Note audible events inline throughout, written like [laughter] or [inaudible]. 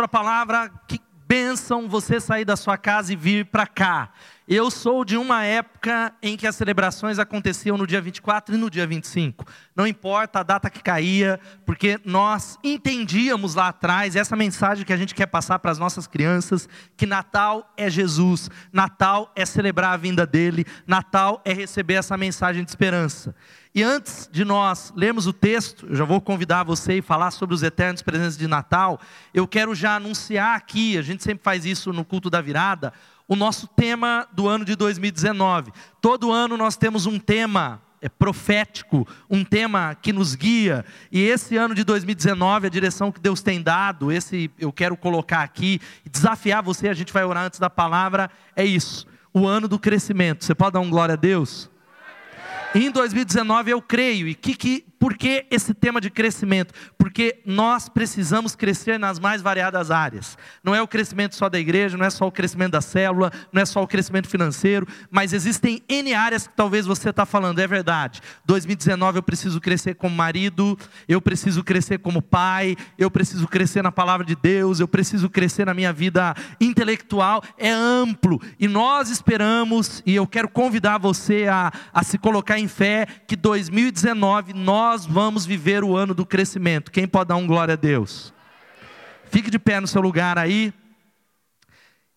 Para a palavra. Que bênção você sair da sua casa e vir para cá. Eu sou de uma época em que as celebrações aconteciam no dia 24 e no dia 25. Não importa a data que caía, porque nós entendíamos lá atrás essa mensagem que a gente quer passar para as nossas crianças, que Natal é Jesus, Natal é celebrar a vinda dele, Natal é receber essa mensagem de esperança. E antes de nós lermos o texto, eu já vou convidar você e falar sobre os eternos presentes de Natal. Eu quero já anunciar aqui, a gente sempre faz isso no culto da virada, o nosso tema do ano de 2019. Todo ano nós temos um tema é profético, um tema que nos guia. E esse ano de 2019, a direção que Deus tem dado, esse eu quero colocar aqui, desafiar você, a gente vai orar antes da palavra, é isso. O ano do crescimento. Você pode dar um glória a Deus? Em 2019 eu creio, e que, que, por que esse tema de crescimento? Porque nós precisamos crescer nas mais variadas áreas. Não é o crescimento só da igreja, não é só o crescimento da célula, não é só o crescimento financeiro, mas existem N áreas que talvez você está falando, é verdade. 2019 eu preciso crescer como marido, eu preciso crescer como pai, eu preciso crescer na palavra de Deus, eu preciso crescer na minha vida intelectual, é amplo. E nós esperamos, e eu quero convidar você a, a se colocar em fé que 2019 nós vamos viver o ano do crescimento. Quem pode dar um glória a Deus? Fique de pé no seu lugar aí.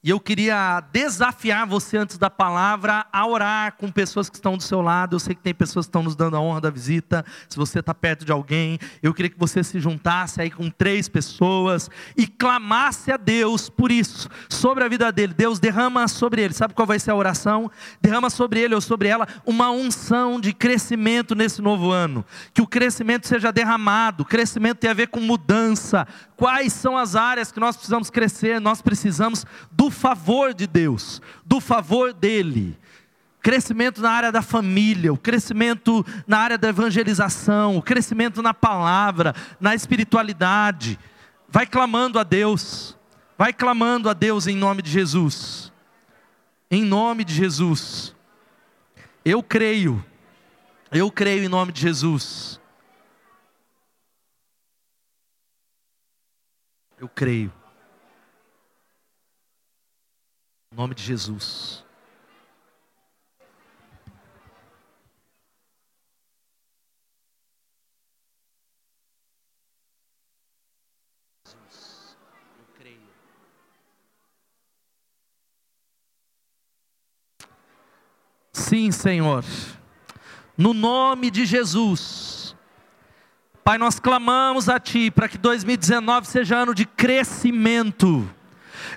E eu queria desafiar você antes da palavra a orar com pessoas que estão do seu lado. Eu sei que tem pessoas que estão nos dando a honra da visita. Se você está perto de alguém, eu queria que você se juntasse aí com três pessoas e clamasse a Deus por isso, sobre a vida dele. Deus derrama sobre ele. Sabe qual vai ser a oração? Derrama sobre ele ou sobre ela uma unção de crescimento nesse novo ano. Que o crescimento seja derramado. crescimento tem a ver com mudança. Quais são as áreas que nós precisamos crescer? Nós precisamos do favor de Deus, do favor dEle. Crescimento na área da família, o crescimento na área da evangelização, o crescimento na palavra, na espiritualidade. Vai clamando a Deus, vai clamando a Deus em nome de Jesus. Em nome de Jesus. Eu creio, eu creio em nome de Jesus. Eu creio. Em nome de Jesus. Jesus, eu creio. Sim, Senhor. No nome de Jesus. Pai, nós clamamos a Ti para que 2019 seja ano de crescimento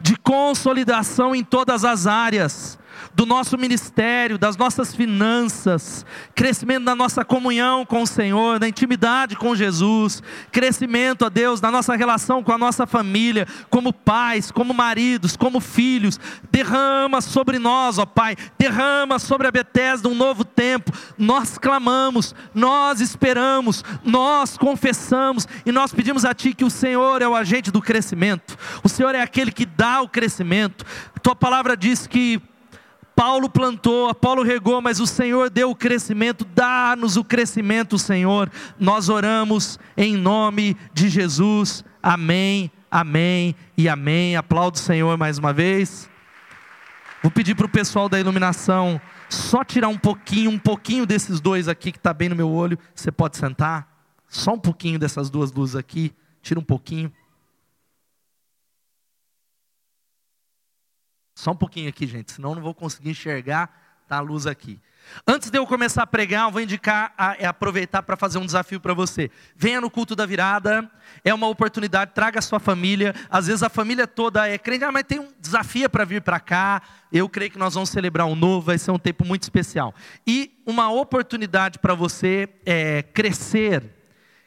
de consolidação em todas as áreas do nosso ministério, das nossas finanças, crescimento da nossa comunhão com o Senhor, da intimidade com Jesus, crescimento, a Deus, na nossa relação com a nossa família, como pais, como maridos, como filhos. Derrama sobre nós, ó Pai, derrama sobre a Bethesda um novo tempo. Nós clamamos, nós esperamos, nós confessamos e nós pedimos a Ti que o Senhor é o agente do crescimento, o Senhor é aquele que dá o crescimento. Tua palavra diz que Paulo plantou, Apolo regou, mas o Senhor deu o crescimento, dá-nos o crescimento, Senhor. Nós oramos em nome de Jesus. Amém, amém e amém. Aplaudo o Senhor mais uma vez. Vou pedir para o pessoal da iluminação só tirar um pouquinho, um pouquinho desses dois aqui que está bem no meu olho. Você pode sentar? Só um pouquinho dessas duas luzes aqui. Tira um pouquinho. Só um pouquinho aqui, gente, senão não vou conseguir enxergar tá a luz aqui. Antes de eu começar a pregar, eu vou indicar, a, é aproveitar para fazer um desafio para você. Venha no culto da virada, é uma oportunidade, traga a sua família. Às vezes a família toda é crente, ah, mas tem um desafio para vir para cá. Eu creio que nós vamos celebrar um novo, vai ser um tempo muito especial. E uma oportunidade para você é, crescer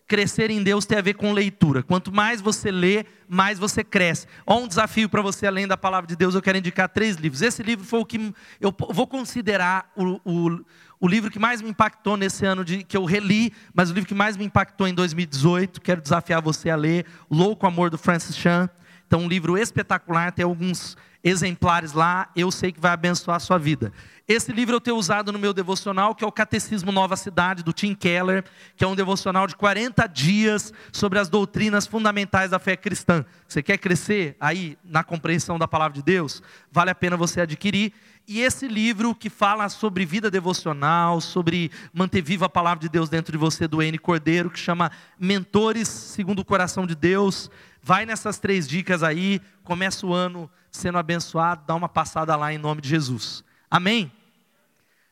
crescer em Deus tem a ver com leitura. Quanto mais você lê, mais você cresce. Ó, um desafio para você, além da palavra de Deus, eu quero indicar três livros. Esse livro foi o que eu vou considerar o, o, o livro que mais me impactou nesse ano de, que eu reli, mas o livro que mais me impactou em 2018. Quero desafiar você a ler Louco Amor do Francis Chan. Então, um livro espetacular, tem alguns exemplares lá, eu sei que vai abençoar a sua vida. Esse livro eu tenho usado no meu devocional, que é o Catecismo Nova Cidade, do Tim Keller, que é um devocional de 40 dias sobre as doutrinas fundamentais da fé cristã. Você quer crescer aí na compreensão da palavra de Deus? Vale a pena você adquirir. E esse livro que fala sobre vida devocional, sobre manter viva a palavra de Deus dentro de você, do N Cordeiro, que chama Mentores segundo o Coração de Deus. Vai nessas três dicas aí, começa o ano sendo abençoado, dá uma passada lá em nome de Jesus. Amém?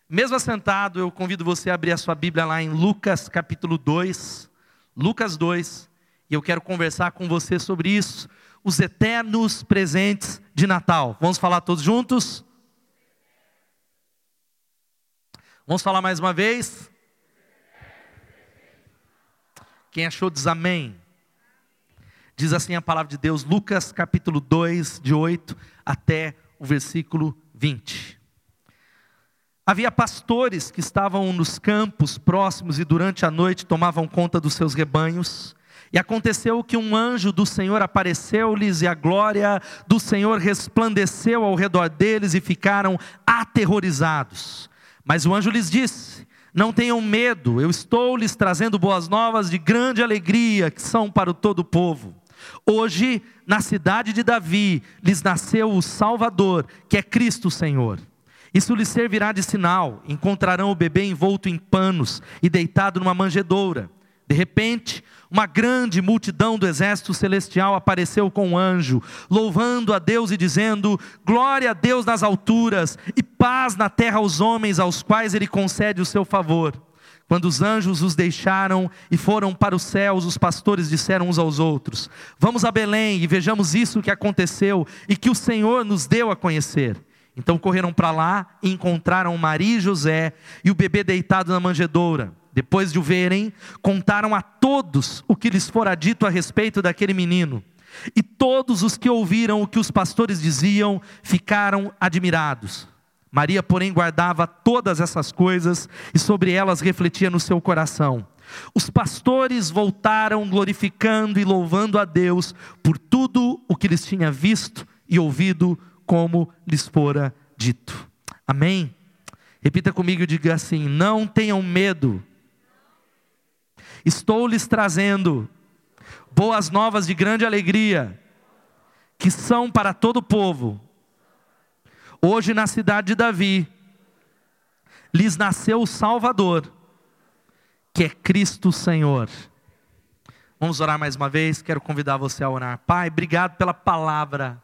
Mesmo assentado, eu convido você a abrir a sua Bíblia lá em Lucas capítulo 2. Lucas 2. E eu quero conversar com você sobre isso. Os eternos presentes de Natal. Vamos falar todos juntos? Vamos falar mais uma vez? Quem achou diz amém. Diz assim a palavra de Deus, Lucas capítulo 2, de 8 até o versículo 20. Havia pastores que estavam nos campos próximos e durante a noite tomavam conta dos seus rebanhos. E aconteceu que um anjo do Senhor apareceu-lhes e a glória do Senhor resplandeceu ao redor deles e ficaram aterrorizados. Mas o anjo lhes disse: Não tenham medo, eu estou lhes trazendo boas novas de grande alegria que são para o todo o povo. Hoje, na cidade de Davi, lhes nasceu o Salvador, que é Cristo Senhor. Isso lhes servirá de sinal: encontrarão o bebê envolto em panos e deitado numa manjedoura. De repente, uma grande multidão do exército celestial apareceu com um anjo, louvando a Deus e dizendo: Glória a Deus nas alturas e paz na terra aos homens aos quais Ele concede o seu favor. Quando os anjos os deixaram e foram para os céus, os pastores disseram uns aos outros: Vamos a Belém e vejamos isso que aconteceu e que o Senhor nos deu a conhecer. Então correram para lá e encontraram Maria e José e o bebê deitado na manjedoura. Depois de o verem, contaram a todos o que lhes fora dito a respeito daquele menino. E todos os que ouviram o que os pastores diziam ficaram admirados. Maria, porém, guardava todas essas coisas e sobre elas refletia no seu coração. Os pastores voltaram glorificando e louvando a Deus por tudo o que lhes tinha visto e ouvido como lhes fora dito. Amém? Repita comigo e diga assim: Não tenham medo, estou lhes trazendo boas novas de grande alegria, que são para todo o povo. Hoje, na cidade de Davi, lhes nasceu o Salvador, que é Cristo Senhor. Vamos orar mais uma vez. Quero convidar você a orar. Pai, obrigado pela palavra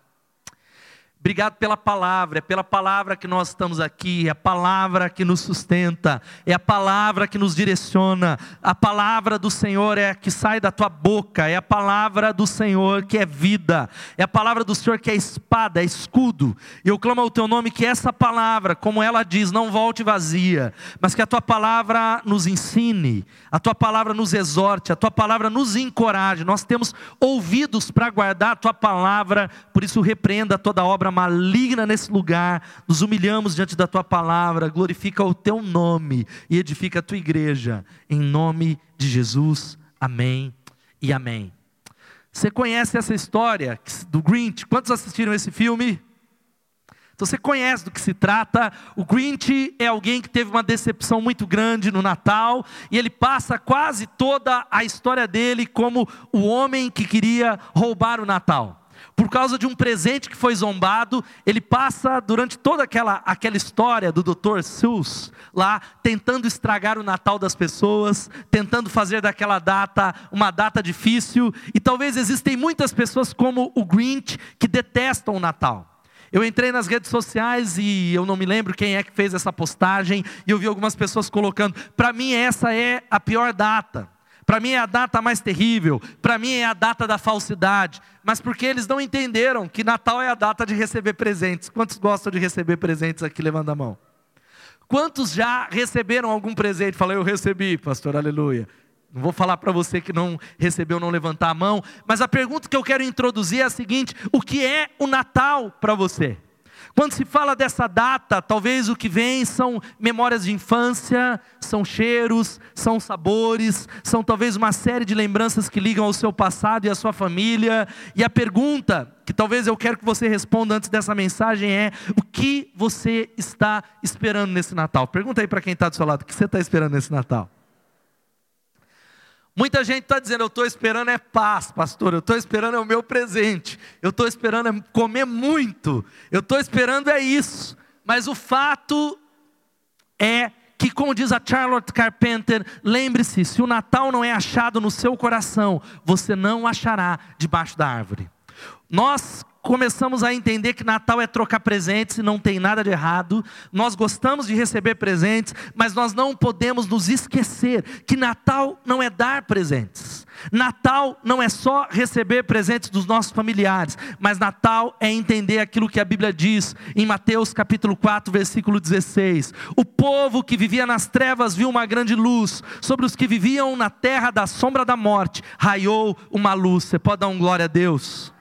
Obrigado pela palavra, é pela palavra que nós estamos aqui, é a palavra que nos sustenta, é a palavra que nos direciona, a palavra do Senhor é a que sai da tua boca, é a palavra do Senhor que é vida, é a palavra do Senhor que é espada, é escudo. E eu clamo ao teu nome que essa palavra, como ela diz, não volte vazia, mas que a tua palavra nos ensine, a tua palavra nos exorte, a tua palavra nos encoraje. Nós temos ouvidos para guardar a tua palavra, por isso repreenda toda obra maligna nesse lugar, nos humilhamos diante da tua palavra, glorifica o teu nome e edifica a tua igreja, em nome de Jesus, amém e amém. Você conhece essa história do Grinch? Quantos assistiram esse filme? Então você conhece do que se trata. O Grinch é alguém que teve uma decepção muito grande no Natal e ele passa quase toda a história dele como o homem que queria roubar o Natal por causa de um presente que foi zombado, ele passa durante toda aquela, aquela história do Dr. Seuss lá, tentando estragar o Natal das pessoas, tentando fazer daquela data uma data difícil, e talvez existem muitas pessoas como o Grinch que detestam o Natal. Eu entrei nas redes sociais e eu não me lembro quem é que fez essa postagem, e eu vi algumas pessoas colocando: para mim, essa é a pior data. Para mim é a data mais terrível, para mim é a data da falsidade, mas porque eles não entenderam que Natal é a data de receber presentes. Quantos gostam de receber presentes aqui? Levanta a mão. Quantos já receberam algum presente? Fala, eu recebi, pastor, aleluia. Não vou falar para você que não recebeu não levantar a mão, mas a pergunta que eu quero introduzir é a seguinte: o que é o Natal para você? Quando se fala dessa data, talvez o que vem são memórias de infância, são cheiros, são sabores, são talvez uma série de lembranças que ligam ao seu passado e à sua família. E a pergunta que talvez eu quero que você responda antes dessa mensagem é: o que você está esperando nesse Natal? Pergunta aí para quem está do seu lado: o que você está esperando nesse Natal? Muita gente está dizendo, eu estou esperando é paz, pastor, eu estou esperando é o meu presente, eu estou esperando é comer muito, eu estou esperando é isso. Mas o fato é que, como diz a Charlotte Carpenter, lembre-se: se o Natal não é achado no seu coração, você não achará debaixo da árvore. Nós começamos a entender que Natal é trocar presentes e não tem nada de errado. Nós gostamos de receber presentes, mas nós não podemos nos esquecer que Natal não é dar presentes. Natal não é só receber presentes dos nossos familiares, mas Natal é entender aquilo que a Bíblia diz em Mateus capítulo 4, versículo 16. O povo que vivia nas trevas viu uma grande luz, sobre os que viviam na terra da sombra da morte, raiou uma luz. Você pode dar um glória a Deus?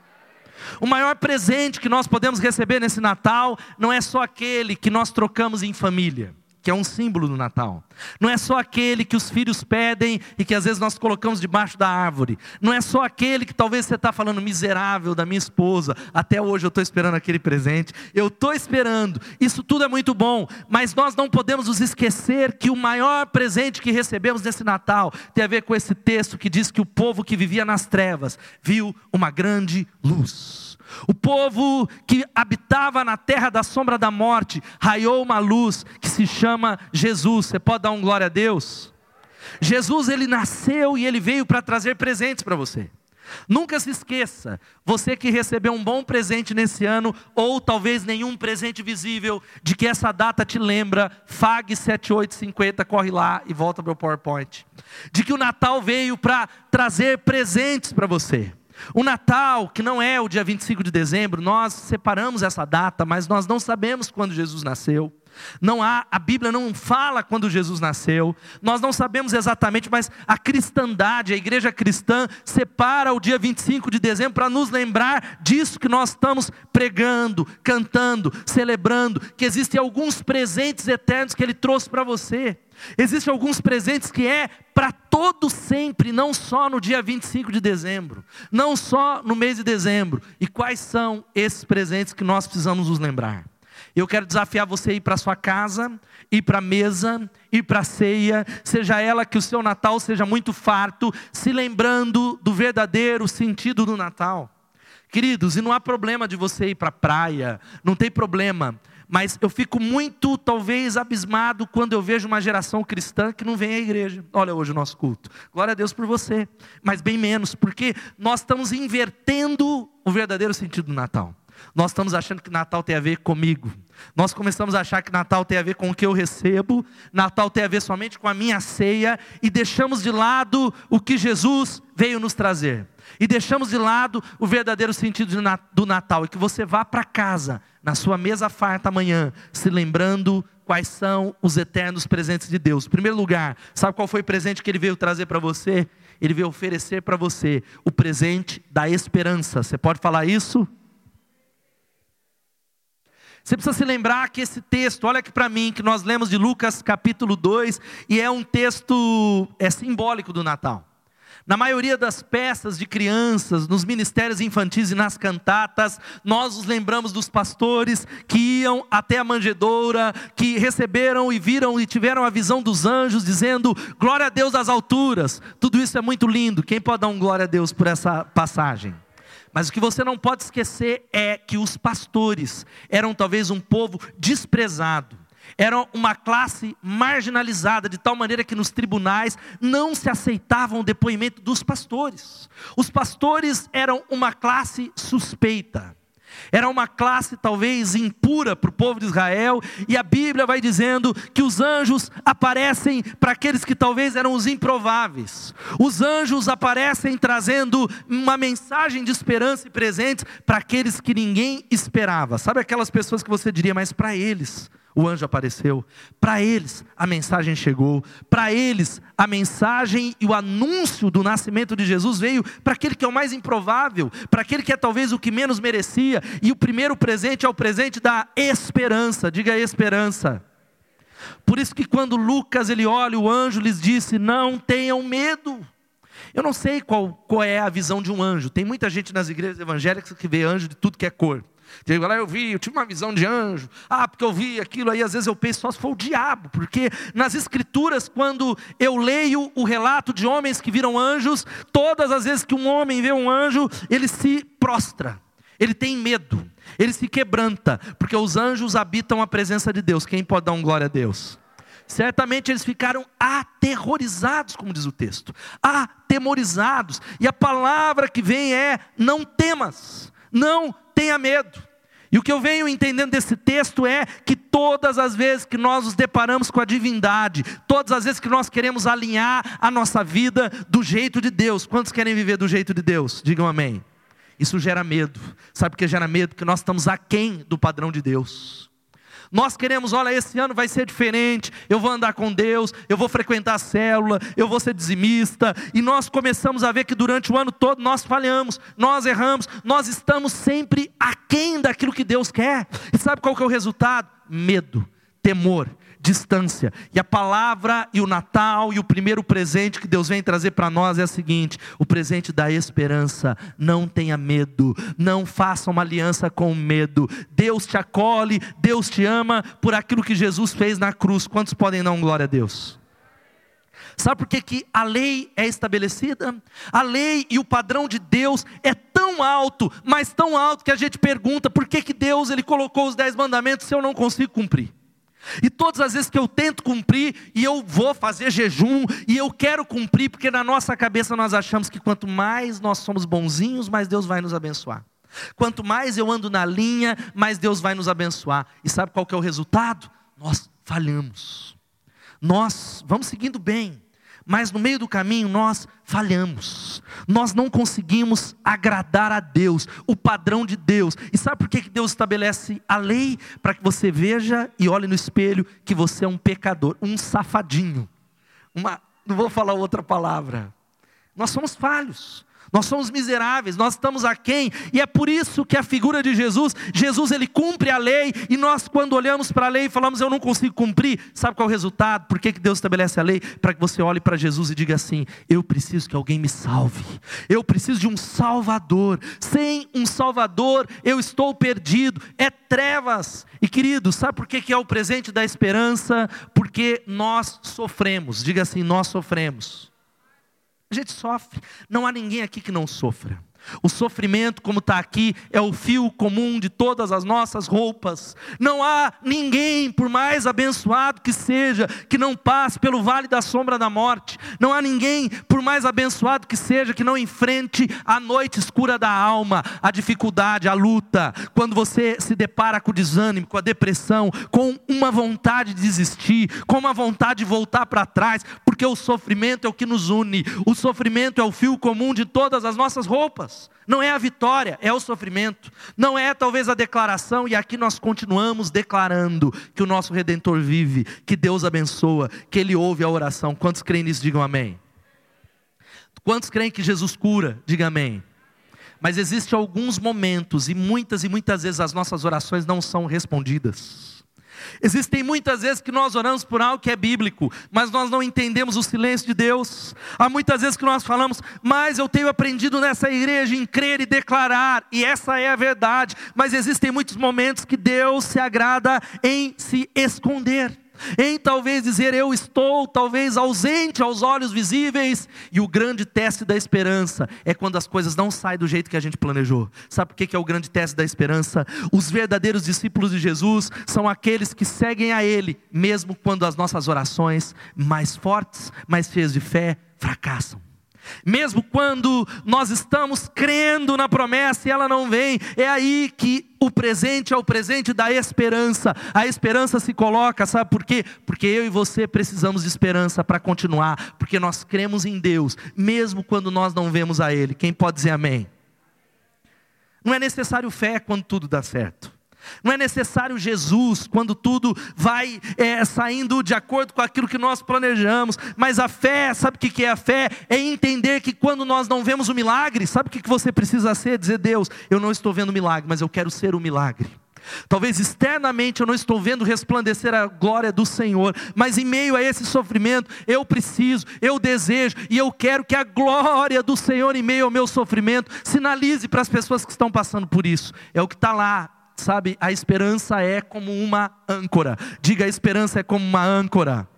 O maior presente que nós podemos receber nesse Natal não é só aquele que nós trocamos em família, que é um símbolo do Natal. Não é só aquele que os filhos pedem e que às vezes nós colocamos debaixo da árvore. Não é só aquele que talvez você está falando miserável da minha esposa. Até hoje eu estou esperando aquele presente. Eu estou esperando. Isso tudo é muito bom, mas nós não podemos nos esquecer que o maior presente que recebemos nesse Natal tem a ver com esse texto que diz que o povo que vivia nas trevas viu uma grande luz. O povo que habitava na terra da sombra da morte raiou uma luz que se chama Jesus. Você pode dar um glória a Deus? Jesus ele nasceu e ele veio para trazer presentes para você. Nunca se esqueça, você que recebeu um bom presente nesse ano, ou talvez nenhum presente visível, de que essa data te lembra, FAG 7850, corre lá e volta para o PowerPoint. De que o Natal veio para trazer presentes para você. O Natal, que não é o dia 25 de dezembro, nós separamos essa data, mas nós não sabemos quando Jesus nasceu. Não há, a Bíblia não fala quando Jesus nasceu. Nós não sabemos exatamente, mas a cristandade, a igreja cristã separa o dia 25 de dezembro para nos lembrar disso que nós estamos pregando, cantando, celebrando, que existem alguns presentes eternos que ele trouxe para você. Existem alguns presentes que é para todo sempre, não só no dia 25 de dezembro, não só no mês de dezembro. E quais são esses presentes que nós precisamos nos lembrar? Eu quero desafiar você a ir para sua casa, ir para a mesa, ir para a ceia, seja ela que o seu Natal seja muito farto, se lembrando do verdadeiro sentido do Natal. Queridos, e não há problema de você ir para a praia, não tem problema, mas eu fico muito, talvez, abismado quando eu vejo uma geração cristã que não vem à igreja. Olha hoje o nosso culto. Glória a Deus por você, mas bem menos, porque nós estamos invertendo o verdadeiro sentido do Natal. Nós estamos achando que Natal tem a ver comigo. Nós começamos a achar que Natal tem a ver com o que eu recebo, Natal tem a ver somente com a minha ceia, e deixamos de lado o que Jesus veio nos trazer. E deixamos de lado o verdadeiro sentido do Natal, e que você vá para casa, na sua mesa farta amanhã, se lembrando quais são os eternos presentes de Deus. Em primeiro lugar, sabe qual foi o presente que ele veio trazer para você? Ele veio oferecer para você o presente da esperança. Você pode falar isso? Você precisa se lembrar que esse texto, olha aqui para mim, que nós lemos de Lucas capítulo 2, e é um texto é simbólico do Natal. Na maioria das peças de crianças, nos ministérios infantis e nas cantatas, nós nos lembramos dos pastores que iam até a manjedoura, que receberam e viram e tiveram a visão dos anjos, dizendo: Glória a Deus das alturas. Tudo isso é muito lindo. Quem pode dar um glória a Deus por essa passagem? Mas o que você não pode esquecer é que os pastores eram talvez um povo desprezado, eram uma classe marginalizada, de tal maneira que nos tribunais não se aceitavam o depoimento dos pastores. Os pastores eram uma classe suspeita. Era uma classe talvez impura para o povo de Israel, e a Bíblia vai dizendo que os anjos aparecem para aqueles que talvez eram os improváveis. Os anjos aparecem trazendo uma mensagem de esperança e presentes para aqueles que ninguém esperava. Sabe aquelas pessoas que você diria, mas para eles o anjo apareceu. Para eles, a mensagem chegou. Para eles, a mensagem e o anúncio do nascimento de Jesus veio para aquele que é o mais improvável, para aquele que é talvez o que menos merecia. E o primeiro presente é o presente da esperança. Diga esperança. Por isso que quando Lucas ele olha, o anjo lhes disse: Não tenham medo. Eu não sei qual, qual é a visão de um anjo. Tem muita gente nas igrejas evangélicas que vê anjo de tudo que é cor. Digo, lá eu vi, eu tive uma visão de anjo. Ah, porque eu vi aquilo aí, às vezes eu penso só se for o diabo, porque nas escrituras, quando eu leio o relato de homens que viram anjos, todas as vezes que um homem vê um anjo, ele se prostra, ele tem medo, ele se quebranta, porque os anjos habitam a presença de Deus. Quem pode dar um glória a Deus? Certamente eles ficaram aterrorizados, como diz o texto, atemorizados, e a palavra que vem é: não temas, não tenha medo. E o que eu venho entendendo desse texto é que todas as vezes que nós nos deparamos com a divindade, todas as vezes que nós queremos alinhar a nossa vida do jeito de Deus, quantos querem viver do jeito de Deus? Digam amém. Isso gera medo. Sabe por que gera medo? Porque nós estamos aquém do padrão de Deus. Nós queremos, olha, esse ano vai ser diferente, eu vou andar com Deus, eu vou frequentar a célula, eu vou ser dizimista, e nós começamos a ver que durante o ano todo nós falhamos, nós erramos, nós estamos sempre aquém daquilo que Deus quer. E sabe qual que é o resultado? Medo, temor, distância. E a palavra e o Natal e o primeiro presente que Deus vem trazer para nós é o seguinte: o presente da esperança. Não tenha medo, não faça uma aliança com medo. Deus te acolhe, Deus te ama por aquilo que Jesus fez na cruz. Quantos podem dar glória a Deus? Sabe por que, que a lei é estabelecida? A lei e o padrão de Deus é tão alto, mas tão alto que a gente pergunta por que, que Deus ele colocou os dez mandamentos se eu não consigo cumprir. E todas as vezes que eu tento cumprir, e eu vou fazer jejum, e eu quero cumprir, porque na nossa cabeça nós achamos que quanto mais nós somos bonzinhos, mais Deus vai nos abençoar. Quanto mais eu ando na linha, mais Deus vai nos abençoar. E sabe qual que é o resultado? Nós falhamos. Nós vamos seguindo bem, mas no meio do caminho nós falhamos, nós não conseguimos agradar a Deus, o padrão de Deus. E sabe por que Deus estabelece a lei? Para que você veja e olhe no espelho que você é um pecador, um safadinho. Uma, não vou falar outra palavra. Nós somos falhos. Nós somos miseráveis, nós estamos aquém, e é por isso que a figura de Jesus, Jesus ele cumpre a lei, e nós quando olhamos para a lei e falamos eu não consigo cumprir, sabe qual é o resultado? Por que, que Deus estabelece a lei? Para que você olhe para Jesus e diga assim: eu preciso que alguém me salve, eu preciso de um Salvador, sem um Salvador eu estou perdido, é trevas. E querido, sabe por que, que é o presente da esperança? Porque nós sofremos, diga assim: nós sofremos. A gente sofre. Não há ninguém aqui que não sofra. O sofrimento, como está aqui, é o fio comum de todas as nossas roupas. Não há ninguém, por mais abençoado que seja, que não passe pelo vale da sombra da morte. Não há ninguém, por mais abençoado que seja, que não enfrente a noite escura da alma, a dificuldade, a luta. Quando você se depara com o desânimo, com a depressão, com uma vontade de desistir, com uma vontade de voltar para trás, porque o sofrimento é o que nos une. O sofrimento é o fio comum de todas as nossas roupas. Não é a vitória, é o sofrimento. Não é talvez a declaração, e aqui nós continuamos declarando que o nosso Redentor vive, que Deus abençoa, que Ele ouve a oração. Quantos creem nisso? Digam amém. Quantos creem que Jesus cura? Diga amém. Mas existem alguns momentos, e muitas e muitas vezes as nossas orações não são respondidas. Existem muitas vezes que nós oramos por algo que é bíblico, mas nós não entendemos o silêncio de Deus. Há muitas vezes que nós falamos, mas eu tenho aprendido nessa igreja em crer e declarar, e essa é a verdade. Mas existem muitos momentos que Deus se agrada em se esconder em talvez dizer eu estou talvez ausente aos olhos visíveis, e o grande teste da esperança é quando as coisas não saem do jeito que a gente planejou. Sabe por que é o grande teste da esperança? Os verdadeiros discípulos de Jesus são aqueles que seguem a Ele, mesmo quando as nossas orações mais fortes, mais cheias de fé, fracassam. Mesmo quando nós estamos crendo na promessa e ela não vem, é aí que o presente é o presente da esperança. A esperança se coloca, sabe por quê? Porque eu e você precisamos de esperança para continuar, porque nós cremos em Deus, mesmo quando nós não vemos a Ele. Quem pode dizer amém? Não é necessário fé quando tudo dá certo. Não é necessário Jesus quando tudo vai é, saindo de acordo com aquilo que nós planejamos. Mas a fé, sabe o que é a fé? É entender que quando nós não vemos o milagre, sabe o que você precisa ser? Dizer, Deus, eu não estou vendo o milagre, mas eu quero ser o milagre. Talvez externamente eu não estou vendo resplandecer a glória do Senhor, mas em meio a esse sofrimento, eu preciso, eu desejo e eu quero que a glória do Senhor, em meio ao meu sofrimento, sinalize para as pessoas que estão passando por isso. É o que está lá sabe, a esperança é como uma âncora. Diga, a esperança é como uma âncora.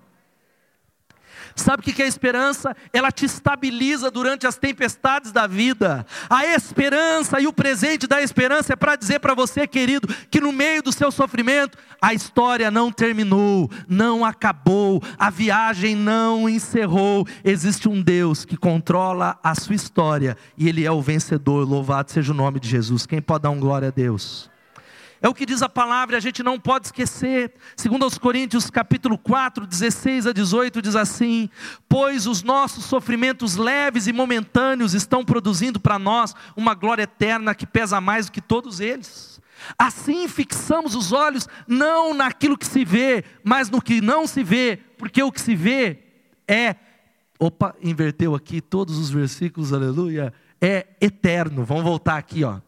Sabe o que é a esperança? Ela te estabiliza durante as tempestades da vida. A esperança e o presente da esperança é para dizer para você, querido, que no meio do seu sofrimento, a história não terminou, não acabou, a viagem não encerrou. Existe um Deus que controla a sua história e Ele é o vencedor. Louvado seja o nome de Jesus. Quem pode dar um glória a Deus? É o que diz a palavra, a gente não pode esquecer. Segundo aos Coríntios, capítulo 4, 16 a 18 diz assim: "Pois os nossos sofrimentos leves e momentâneos estão produzindo para nós uma glória eterna que pesa mais do que todos eles." Assim fixamos os olhos não naquilo que se vê, mas no que não se vê, porque o que se vê é Opa, inverteu aqui todos os versículos, aleluia. É eterno. Vamos voltar aqui, ó.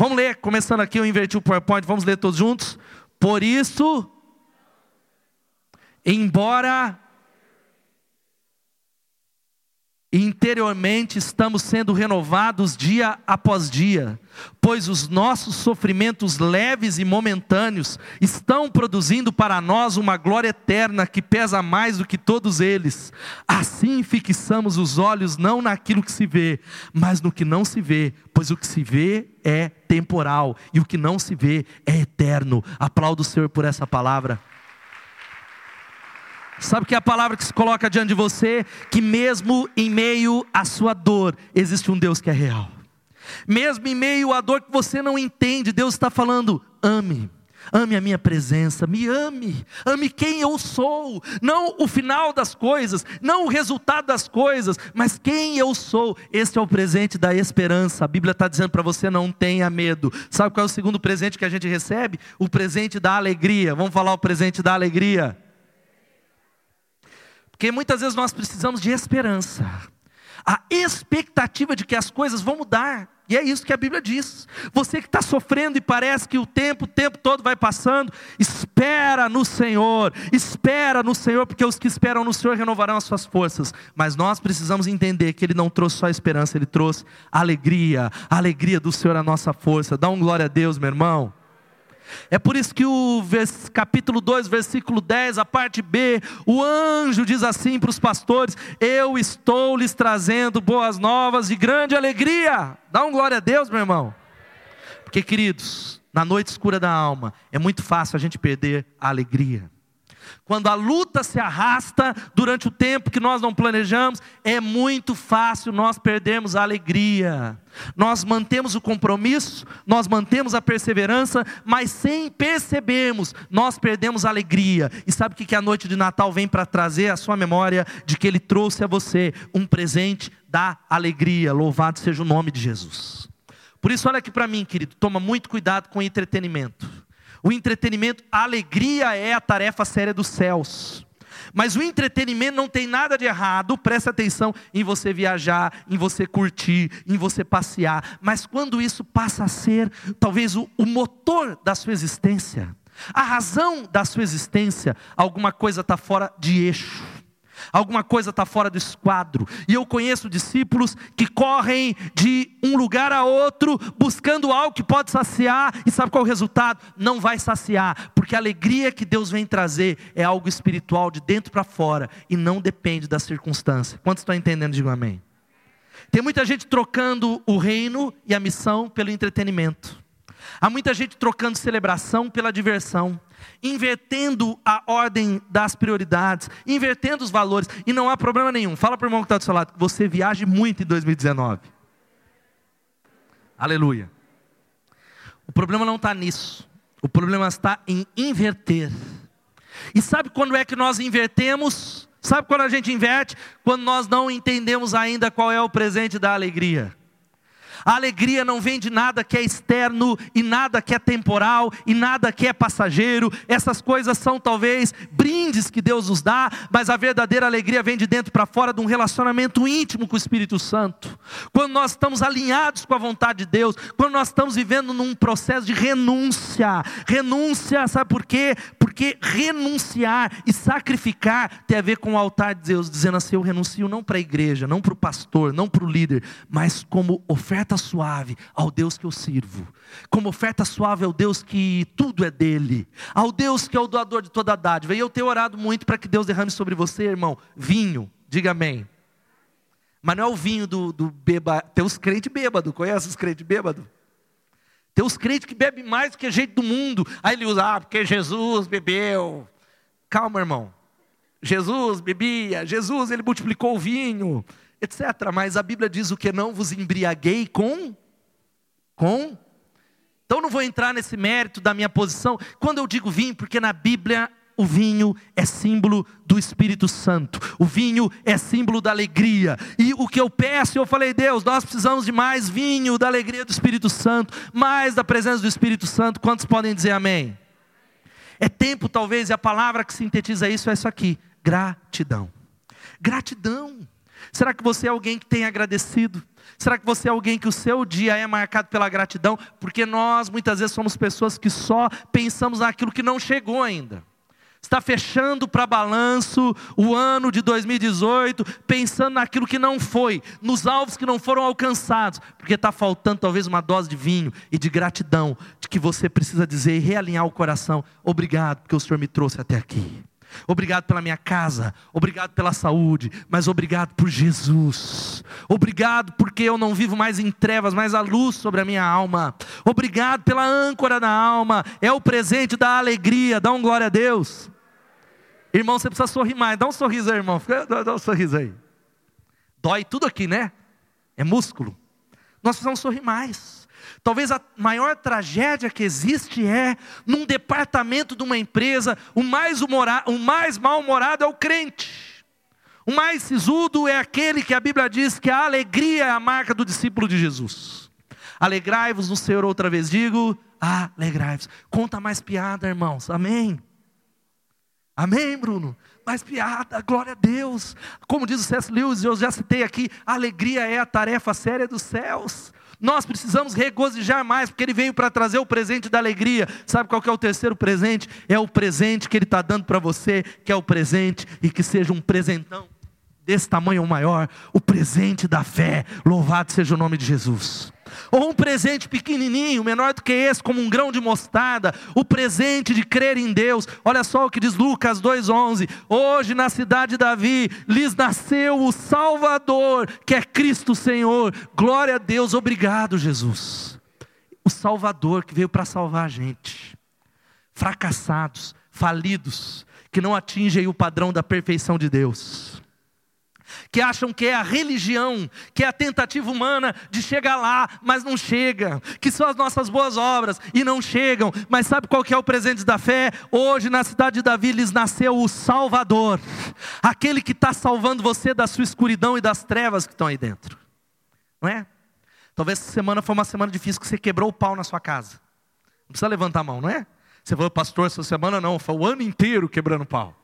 Vamos ler, começando aqui, eu inverti o PowerPoint, vamos ler todos juntos. Por isso, embora interiormente estamos sendo renovados dia após dia, pois os nossos sofrimentos leves e momentâneos estão produzindo para nós uma glória eterna que pesa mais do que todos eles. Assim fixamos os olhos não naquilo que se vê, mas no que não se vê, pois o que se vê é temporal e o que não se vê é eterno. Aplaudo o Senhor por essa palavra. Sabe que é a palavra que se coloca diante de você? Que mesmo em meio à sua dor, existe um Deus que é real. Mesmo em meio à dor que você não entende, Deus está falando: ame. Ame a minha presença, me ame, ame quem eu sou, não o final das coisas, não o resultado das coisas, mas quem eu sou. Esse é o presente da esperança. A Bíblia está dizendo para você: não tenha medo. Sabe qual é o segundo presente que a gente recebe? O presente da alegria. Vamos falar o presente da alegria. Porque muitas vezes nós precisamos de esperança, a expectativa de que as coisas vão mudar. E é isso que a Bíblia diz. Você que está sofrendo e parece que o tempo, o tempo todo vai passando, espera no Senhor, espera no Senhor, porque os que esperam no Senhor renovarão as suas forças. Mas nós precisamos entender que Ele não trouxe só esperança, Ele trouxe alegria, a alegria do Senhor é a nossa força. Dá um glória a Deus, meu irmão. É por isso que o capítulo 2, versículo 10, a parte B, o anjo diz assim para os pastores: Eu estou lhes trazendo boas novas de grande alegria. Dá um glória a Deus, meu irmão. Porque, queridos, na noite escura da alma, é muito fácil a gente perder a alegria. Quando a luta se arrasta durante o tempo que nós não planejamos, é muito fácil nós perdermos a alegria. Nós mantemos o compromisso, nós mantemos a perseverança, mas sem percebermos, nós perdemos a alegria. E sabe o que a noite de Natal vem para trazer a sua memória de que Ele trouxe a você um presente da alegria. Louvado seja o nome de Jesus. Por isso, olha aqui para mim, querido, toma muito cuidado com entretenimento. O entretenimento, a alegria é a tarefa séria dos céus. Mas o entretenimento não tem nada de errado, presta atenção em você viajar, em você curtir, em você passear. Mas quando isso passa a ser talvez o, o motor da sua existência, a razão da sua existência, alguma coisa está fora de eixo alguma coisa está fora do esquadro. E eu conheço discípulos que correm de um lugar a outro buscando algo que pode saciar, e sabe qual é o resultado? Não vai saciar, porque a alegria que Deus vem trazer é algo espiritual de dentro para fora e não depende da circunstância. Quantos estão entendendo? Digam amém. Tem muita gente trocando o reino e a missão pelo entretenimento. Há muita gente trocando celebração pela diversão invertendo a ordem das prioridades, invertendo os valores, e não há problema nenhum. Fala para o irmão que está do seu lado, você viaje muito em 2019. Aleluia. O problema não está nisso, o problema está em inverter. E sabe quando é que nós invertemos? Sabe quando a gente inverte? Quando nós não entendemos ainda qual é o presente da alegria. A alegria não vem de nada que é externo e nada que é temporal e nada que é passageiro. Essas coisas são talvez brindes que Deus nos dá, mas a verdadeira alegria vem de dentro para fora de um relacionamento íntimo com o Espírito Santo. Quando nós estamos alinhados com a vontade de Deus, quando nós estamos vivendo num processo de renúncia. Renúncia, sabe por quê? Porque renunciar e sacrificar tem a ver com o altar de Deus, dizendo assim: eu renuncio não para a igreja, não para o pastor, não para o líder, mas como oferta suave ao Deus que eu sirvo, como oferta suave ao Deus que tudo é dele, ao Deus que é o doador de toda a dádiva. E eu tenho orado muito para que Deus derrame sobre você, irmão, vinho, diga amém. Mas não é o vinho do, do beba, tem os crentes bêbados, conhece os crentes bêbados? Tem os crentes que bebem mais do que jeito do mundo. Aí ele usa, ah, porque Jesus bebeu. Calma, irmão. Jesus bebia, Jesus ele multiplicou o vinho, etc. Mas a Bíblia diz o que não vos embriaguei com com Então não vou entrar nesse mérito da minha posição. Quando eu digo vinho, porque na Bíblia o vinho é símbolo do Espírito Santo, o vinho é símbolo da alegria. E o que eu peço, eu falei, Deus, nós precisamos de mais vinho da alegria do Espírito Santo, mais da presença do Espírito Santo. Quantos podem dizer amém? É tempo, talvez, e a palavra que sintetiza isso é isso aqui: gratidão. Gratidão. Será que você é alguém que tem agradecido? Será que você é alguém que o seu dia é marcado pela gratidão? Porque nós muitas vezes somos pessoas que só pensamos naquilo que não chegou ainda. Está fechando para balanço o ano de 2018, pensando naquilo que não foi, nos alvos que não foram alcançados, porque está faltando talvez uma dose de vinho e de gratidão, de que você precisa dizer e realinhar o coração: obrigado, porque o Senhor me trouxe até aqui. Obrigado pela minha casa, obrigado pela saúde, mas obrigado por Jesus. Obrigado porque eu não vivo mais em trevas, mas a luz sobre a minha alma. Obrigado pela âncora da alma, é o presente da alegria. Dá um glória a Deus. Irmão, você precisa sorrir mais. Dá um sorriso aí, irmão. Dá um sorriso aí. Dói tudo aqui, né? É músculo. Nós precisamos sorrir mais. Talvez a maior tragédia que existe é num departamento de uma empresa, o mais, o mais mal-humorado é o crente. O mais sisudo é aquele que a Bíblia diz que a alegria é a marca do discípulo de Jesus. Alegrai-vos no Senhor, outra vez digo, alegrai-vos. Conta mais piada, irmãos. Amém. Amém, Bruno? Mais piada, glória a Deus. Como diz o C.S. Lewis, eu já citei aqui, a alegria é a tarefa séria dos céus. Nós precisamos regozijar mais, porque Ele veio para trazer o presente da alegria. Sabe qual é o terceiro presente? É o presente que Ele está dando para você, que é o presente, e que seja um presentão desse tamanho ou maior, o presente da fé. Louvado seja o nome de Jesus. Ou um presente pequenininho, menor do que esse, como um grão de mostarda, o presente de crer em Deus. Olha só o que diz Lucas 2:11. Hoje na cidade de Davi lhes nasceu o Salvador, que é Cristo Senhor. Glória a Deus, obrigado, Jesus. O Salvador que veio para salvar a gente. Fracassados, falidos, que não atingem o padrão da perfeição de Deus que acham que é a religião, que é a tentativa humana de chegar lá, mas não chega, que são as nossas boas obras e não chegam. Mas sabe qual que é o presente da fé? Hoje na cidade de Davi lhes nasceu o Salvador, aquele que está salvando você da sua escuridão e das trevas que estão aí dentro, não é? Talvez essa semana foi uma semana difícil que você quebrou o pau na sua casa. Não precisa levantar a mão, não é? Você falou, pastor, essa semana não, foi o ano inteiro quebrando pau.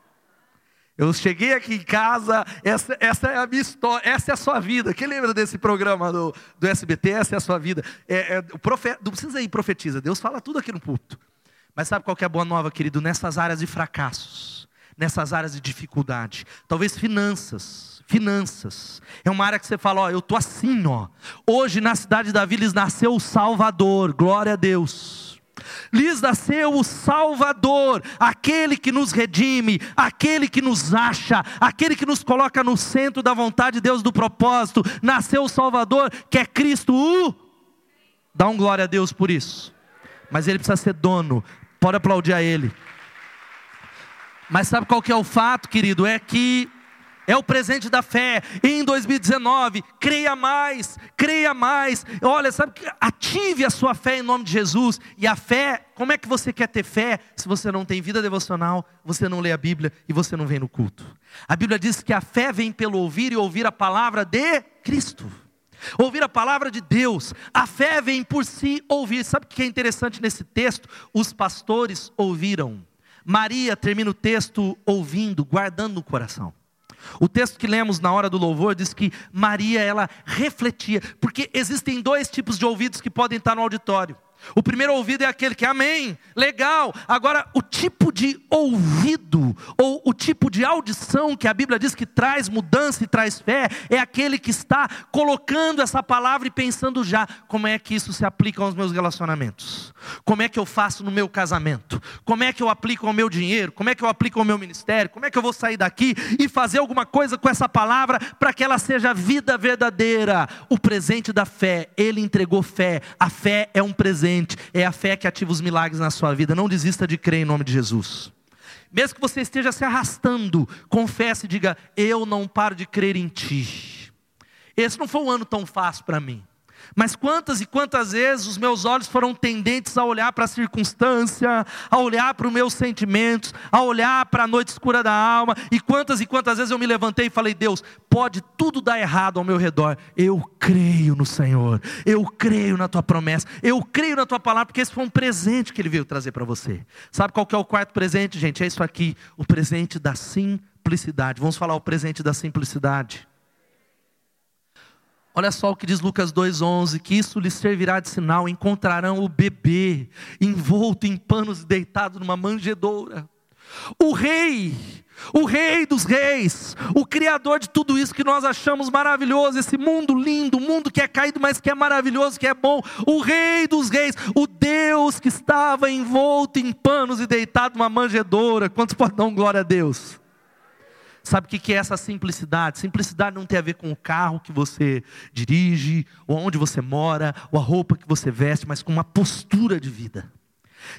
Eu cheguei aqui em casa, essa, essa é a minha história, essa é a sua vida. Quem lembra desse programa do, do SBT? Essa é a sua vida. É, é, o profeta, não precisa ir profetiza, Deus fala tudo aqui no púlpito. Mas sabe qual é a boa nova, querido? Nessas áreas de fracassos, nessas áreas de dificuldade, talvez finanças, finanças. É uma área que você fala, ó, eu tô assim, ó. Hoje na cidade de Davi lhes nasceu o Salvador, glória a Deus lhes nasceu o Salvador, aquele que nos redime, aquele que nos acha, aquele que nos coloca no centro da vontade de Deus, do propósito. Nasceu o Salvador, que é Cristo, o. Dá um glória a Deus por isso. Mas ele precisa ser dono, pode aplaudir a ele. Mas sabe qual que é o fato, querido? É que é o presente da fé. Em 2019, creia mais, creia mais. Olha, sabe, ative a sua fé em nome de Jesus. E a fé, como é que você quer ter fé se você não tem vida devocional, você não lê a Bíblia e você não vem no culto? A Bíblia diz que a fé vem pelo ouvir e ouvir a palavra de Cristo. Ouvir a palavra de Deus. A fé vem por si ouvir. Sabe o que é interessante nesse texto? Os pastores ouviram. Maria termina o texto ouvindo, guardando no coração. O texto que lemos na hora do louvor diz que Maria ela refletia, porque existem dois tipos de ouvidos que podem estar no auditório. O primeiro ouvido é aquele que, amém, legal. Agora, o tipo de ouvido, ou o tipo de audição que a Bíblia diz que traz mudança e traz fé, é aquele que está colocando essa palavra e pensando já como é que isso se aplica aos meus relacionamentos, como é que eu faço no meu casamento, como é que eu aplico ao meu dinheiro, como é que eu aplico ao meu ministério, como é que eu vou sair daqui e fazer alguma coisa com essa palavra para que ela seja vida verdadeira. O presente da fé, ele entregou fé, a fé é um presente presente, é a fé que ativa os milagres na sua vida. Não desista de crer em nome de Jesus. Mesmo que você esteja se arrastando, confesse e diga: Eu não paro de crer em Ti. Esse não foi um ano tão fácil para mim. Mas quantas e quantas vezes os meus olhos foram tendentes a olhar para a circunstância, a olhar para os meus sentimentos, a olhar para a noite escura da alma, e quantas e quantas vezes eu me levantei e falei: Deus, pode tudo dar errado ao meu redor, eu creio no Senhor, eu creio na tua promessa, eu creio na tua palavra, porque esse foi um presente que Ele veio trazer para você. Sabe qual que é o quarto presente, gente? É isso aqui, o presente da simplicidade. Vamos falar o presente da simplicidade. Olha só o que diz Lucas 2,11: que isso lhes servirá de sinal, encontrarão o bebê envolto em panos e deitado numa manjedoura. O rei, o rei dos reis, o criador de tudo isso que nós achamos maravilhoso, esse mundo lindo, mundo que é caído, mas que é maravilhoso, que é bom, o rei dos reis, o Deus que estava envolto em panos e deitado numa manjedoura. Quantos podem dar glória a Deus? Sabe o que é essa simplicidade? Simplicidade não tem a ver com o carro que você dirige, ou onde você mora, ou a roupa que você veste, mas com uma postura de vida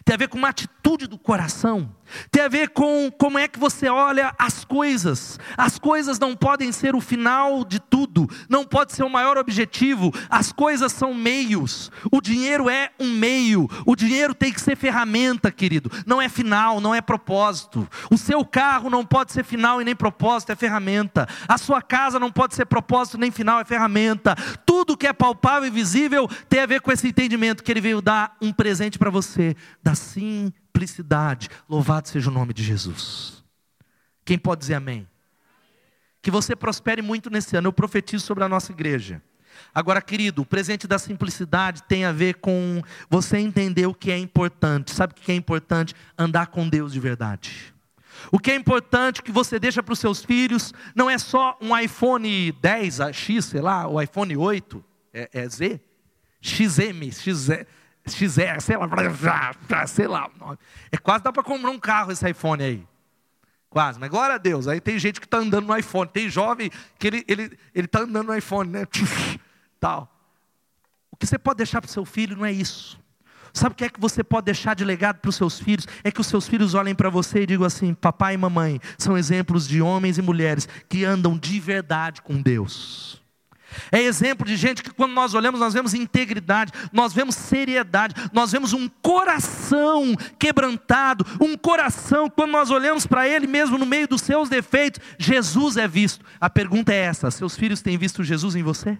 tem a ver com uma atitude do coração, tem a ver com como é que você olha as coisas. As coisas não podem ser o final de tudo, não pode ser o maior objetivo, as coisas são meios, o dinheiro é um meio, o dinheiro tem que ser ferramenta, querido, não é final, não é propósito. O seu carro não pode ser final e nem propósito, é ferramenta. A sua casa não pode ser propósito nem final, é ferramenta. Tudo que é palpável e visível tem a ver com esse entendimento que ele veio dar um presente para você da simplicidade. Louvado seja o nome de Jesus. Quem pode dizer amém? Que você prospere muito nesse ano. Eu profetizo sobre a nossa igreja. Agora, querido, o presente da simplicidade tem a ver com você entender o que é importante. Sabe o que é importante? Andar com Deus de verdade. O que é importante que você deixa para os seus filhos não é só um iPhone 10, X, sei lá, o iPhone 8, é, é Z, XM, XZ, XR, sei lá, sei lá. É quase dá para comprar um carro esse iPhone aí. Quase, mas glória a Deus. Aí tem gente que está andando no iPhone. Tem jovem que ele está ele, ele tá andando no iPhone, né? [laughs] Tal. O que você pode deixar para o seu filho não é isso. Sabe o que é que você pode deixar de legado para os seus filhos? É que os seus filhos olhem para você e digam assim: papai e mamãe são exemplos de homens e mulheres que andam de verdade com Deus. É exemplo de gente que, quando nós olhamos, nós vemos integridade, nós vemos seriedade, nós vemos um coração quebrantado, um coração, quando nós olhamos para ele mesmo no meio dos seus defeitos, Jesus é visto. A pergunta é essa: seus filhos têm visto Jesus em você?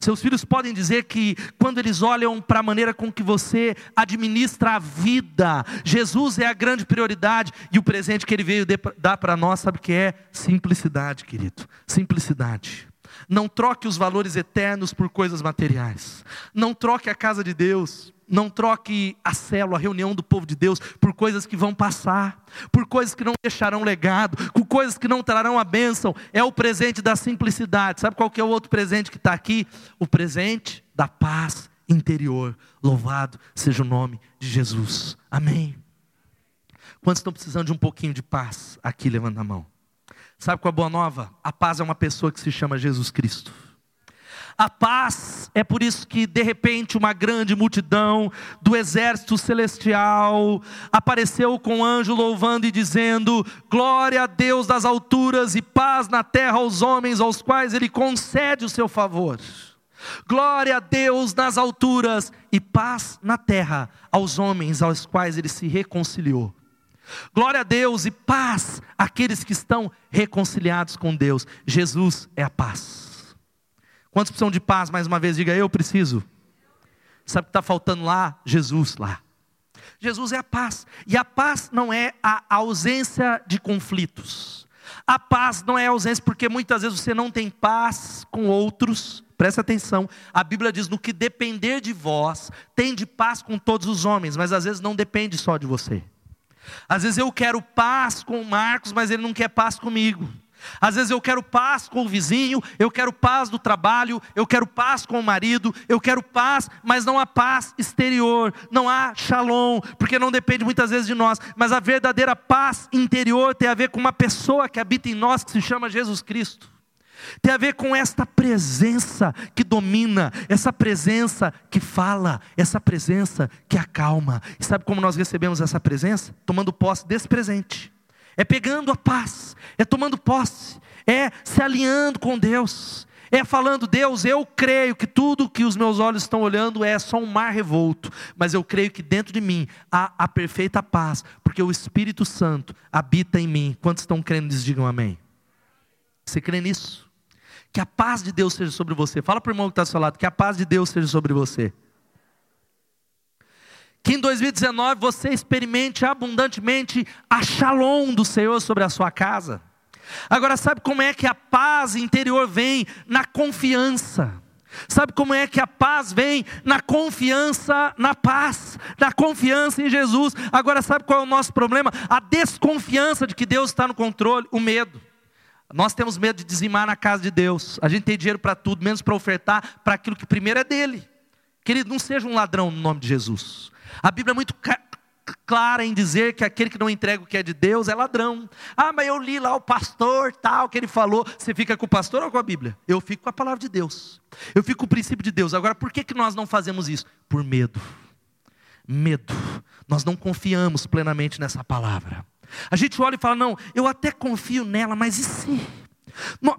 Seus filhos podem dizer que quando eles olham para a maneira com que você administra a vida, Jesus é a grande prioridade e o presente que ele veio dar para nós, sabe o que é? Simplicidade, querido. Simplicidade. Não troque os valores eternos por coisas materiais. Não troque a casa de Deus. Não troque a célula, a reunião do povo de Deus, por coisas que vão passar, por coisas que não deixarão legado, por coisas que não trarão a bênção. É o presente da simplicidade. Sabe qual que é o outro presente que está aqui? O presente da paz interior. Louvado seja o nome de Jesus. Amém. Quantos estão precisando de um pouquinho de paz? Aqui, levanta a mão. Sabe qual é a boa nova? A paz é uma pessoa que se chama Jesus Cristo. A paz é por isso que, de repente, uma grande multidão do exército celestial apareceu com o anjo louvando e dizendo: Glória a Deus das alturas e paz na terra aos homens aos quais Ele concede o seu favor. Glória a Deus nas alturas e paz na terra aos homens aos quais Ele se reconciliou. Glória a Deus e paz àqueles que estão reconciliados com Deus. Jesus é a paz. Quantos precisam de paz? Mais uma vez, diga eu preciso. Sabe o que está faltando lá? Jesus lá. Jesus é a paz. E a paz não é a ausência de conflitos. A paz não é ausência porque muitas vezes você não tem paz com outros. Presta atenção. A Bíblia diz: no que depender de vós, tem de paz com todos os homens, mas às vezes não depende só de você. Às vezes eu quero paz com o Marcos, mas ele não quer paz comigo. Às vezes eu quero paz com o vizinho, eu quero paz do trabalho, eu quero paz com o marido, eu quero paz, mas não há paz exterior, não há shalom, porque não depende muitas vezes de nós, mas a verdadeira paz interior tem a ver com uma pessoa que habita em nós, que se chama Jesus Cristo. Tem a ver com esta presença que domina, essa presença que fala, essa presença que acalma. E sabe como nós recebemos essa presença? Tomando posse desse presente é pegando a paz, é tomando posse, é se alinhando com Deus, é falando: Deus, eu creio que tudo que os meus olhos estão olhando é só um mar revolto, mas eu creio que dentro de mim há a perfeita paz, porque o Espírito Santo habita em mim. Quantos estão crendo Diz, Digam amém. Você crê nisso? Que a paz de Deus seja sobre você. Fala para o irmão que está ao seu lado, que a paz de Deus seja sobre você. Que em 2019 você experimente abundantemente a shalom do Senhor sobre a sua casa. Agora, sabe como é que a paz interior vem? Na confiança. Sabe como é que a paz vem? Na confiança na paz, na confiança em Jesus. Agora, sabe qual é o nosso problema? A desconfiança de que Deus está no controle, o medo. Nós temos medo de dizimar na casa de Deus. A gente tem dinheiro para tudo, menos para ofertar para aquilo que primeiro é dele. Querido, não seja um ladrão no nome de Jesus. A Bíblia é muito clara em dizer que aquele que não entrega o que é de Deus é ladrão. Ah, mas eu li lá o pastor tal que ele falou. Você fica com o pastor ou com a Bíblia? Eu fico com a palavra de Deus. Eu fico com o princípio de Deus. Agora, por que, que nós não fazemos isso? Por medo. Medo. Nós não confiamos plenamente nessa palavra. A gente olha e fala: não, eu até confio nela, mas e se?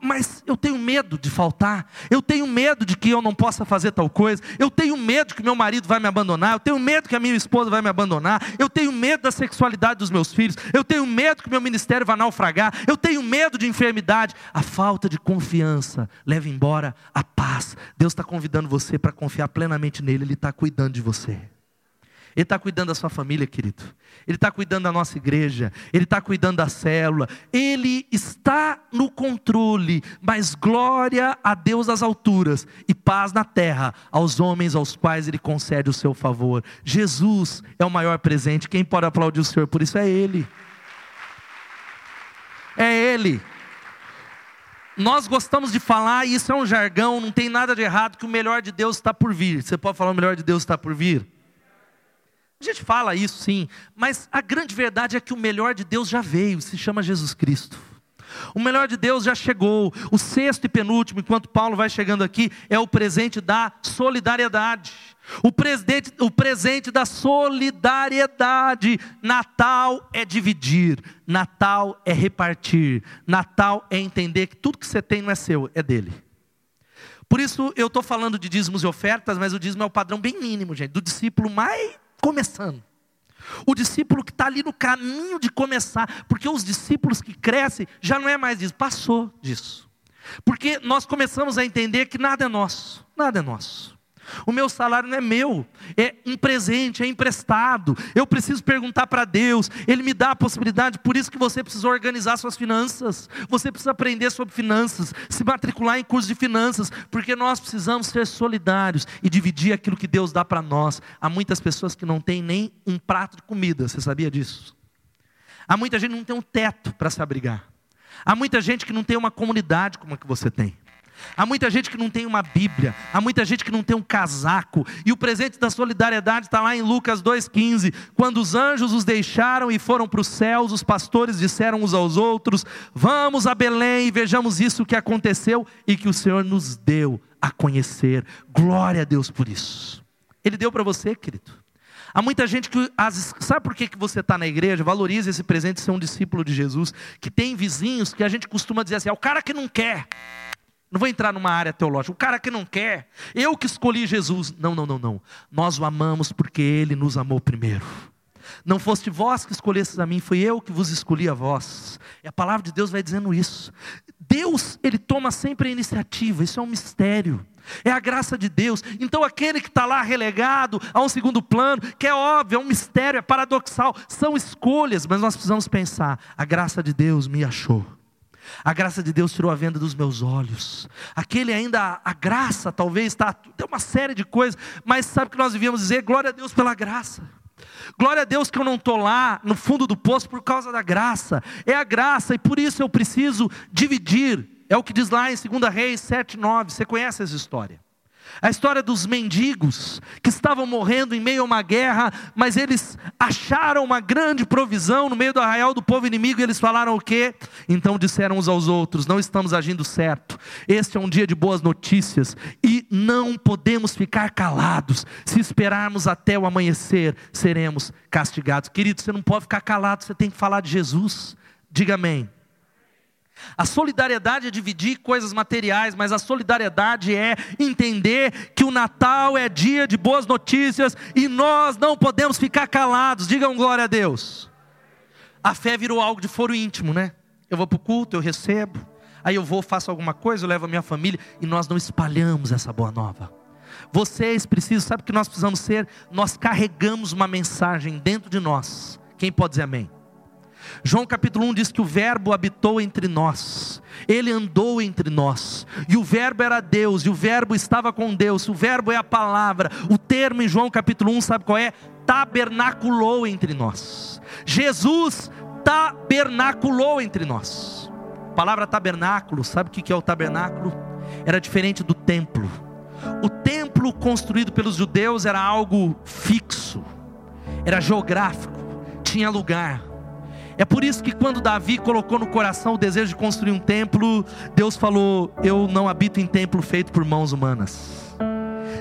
Mas eu tenho medo de faltar, eu tenho medo de que eu não possa fazer tal coisa, eu tenho medo que meu marido vai me abandonar, eu tenho medo que a minha esposa vai me abandonar, eu tenho medo da sexualidade dos meus filhos, eu tenho medo que meu ministério vai naufragar, eu tenho medo de enfermidade. A falta de confiança leva embora a paz. Deus está convidando você para confiar plenamente nele, Ele está cuidando de você. Ele está cuidando da sua família, querido. Ele está cuidando da nossa igreja. Ele está cuidando da célula. Ele está no controle. Mas glória a Deus às alturas e paz na terra aos homens aos quais Ele concede o seu favor. Jesus é o maior presente. Quem pode aplaudir o Senhor por isso é Ele. É Ele. Nós gostamos de falar, e isso é um jargão, não tem nada de errado, que o melhor de Deus está por vir. Você pode falar o melhor de Deus está por vir? A gente fala isso sim, mas a grande verdade é que o melhor de Deus já veio, se chama Jesus Cristo. O melhor de Deus já chegou. O sexto e penúltimo, enquanto Paulo vai chegando aqui, é o presente da solidariedade. O presente, o presente da solidariedade. Natal é dividir, Natal é repartir, Natal é entender que tudo que você tem não é seu, é dele. Por isso eu estou falando de dízimos e ofertas, mas o dízimo é o padrão bem mínimo, gente, do discípulo mais começando. O discípulo que está ali no caminho de começar, porque os discípulos que crescem já não é mais disso, passou disso. Porque nós começamos a entender que nada é nosso, nada é nosso. O meu salário não é meu, é um presente, é emprestado. Eu preciso perguntar para Deus, Ele me dá a possibilidade, por isso que você precisa organizar suas finanças, você precisa aprender sobre finanças, se matricular em curso de finanças, porque nós precisamos ser solidários e dividir aquilo que Deus dá para nós. Há muitas pessoas que não têm nem um prato de comida, você sabia disso? Há muita gente que não tem um teto para se abrigar. Há muita gente que não tem uma comunidade como a que você tem. Há muita gente que não tem uma Bíblia, há muita gente que não tem um casaco, e o presente da solidariedade está lá em Lucas 2,15: quando os anjos os deixaram e foram para os céus, os pastores disseram uns aos outros: Vamos a Belém e vejamos isso que aconteceu e que o Senhor nos deu a conhecer. Glória a Deus por isso. Ele deu para você, querido. Há muita gente que, sabe por que, que você está na igreja? Valoriza esse presente de ser um discípulo de Jesus, que tem vizinhos que a gente costuma dizer assim: é o cara que não quer. Não vou entrar numa área teológica. O cara que não quer, eu que escolhi Jesus. Não, não, não, não. Nós o amamos porque ele nos amou primeiro. Não foste vós que escolhestes a mim, fui eu que vos escolhi a vós. E a palavra de Deus vai dizendo isso. Deus, ele toma sempre a iniciativa, isso é um mistério. É a graça de Deus. Então, aquele que está lá relegado a um segundo plano, que é óbvio, é um mistério, é paradoxal, são escolhas, mas nós precisamos pensar: a graça de Deus me achou. A graça de Deus tirou a venda dos meus olhos. Aquele ainda, a graça talvez, está, tem uma série de coisas, mas sabe o que nós devíamos dizer? Glória a Deus pela graça. Glória a Deus que eu não estou lá no fundo do poço por causa da graça. É a graça e por isso eu preciso dividir. É o que diz lá em 2 Reis 7, 9. Você conhece essa história? A história dos mendigos que estavam morrendo em meio a uma guerra, mas eles acharam uma grande provisão no meio do arraial do povo inimigo e eles falaram o quê? Então disseram uns aos outros: Não estamos agindo certo. Este é um dia de boas notícias e não podemos ficar calados. Se esperarmos até o amanhecer, seremos castigados. Querido, você não pode ficar calado, você tem que falar de Jesus. Diga amém. A solidariedade é dividir coisas materiais, mas a solidariedade é entender que o Natal é dia de boas notícias e nós não podemos ficar calados. Digam glória a Deus. A fé virou algo de foro íntimo, né? Eu vou para o culto, eu recebo, aí eu vou, faço alguma coisa, eu levo a minha família e nós não espalhamos essa boa nova. Vocês precisam, sabe o que nós precisamos ser? Nós carregamos uma mensagem dentro de nós. Quem pode dizer amém? João capítulo 1 diz que o Verbo habitou entre nós, ele andou entre nós, e o Verbo era Deus, e o Verbo estava com Deus, o Verbo é a palavra, o termo em João capítulo 1, sabe qual é? Tabernaculou entre nós. Jesus tabernaculou entre nós. A palavra tabernáculo, sabe o que é o tabernáculo? Era diferente do templo. O templo construído pelos judeus era algo fixo, era geográfico, tinha lugar é por isso que quando Davi colocou no coração o desejo de construir um templo, Deus falou: Eu não habito em templo feito por mãos humanas.